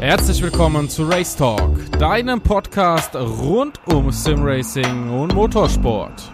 Herzlich willkommen zu Race Talk, deinem Podcast rund um Simracing und Motorsport.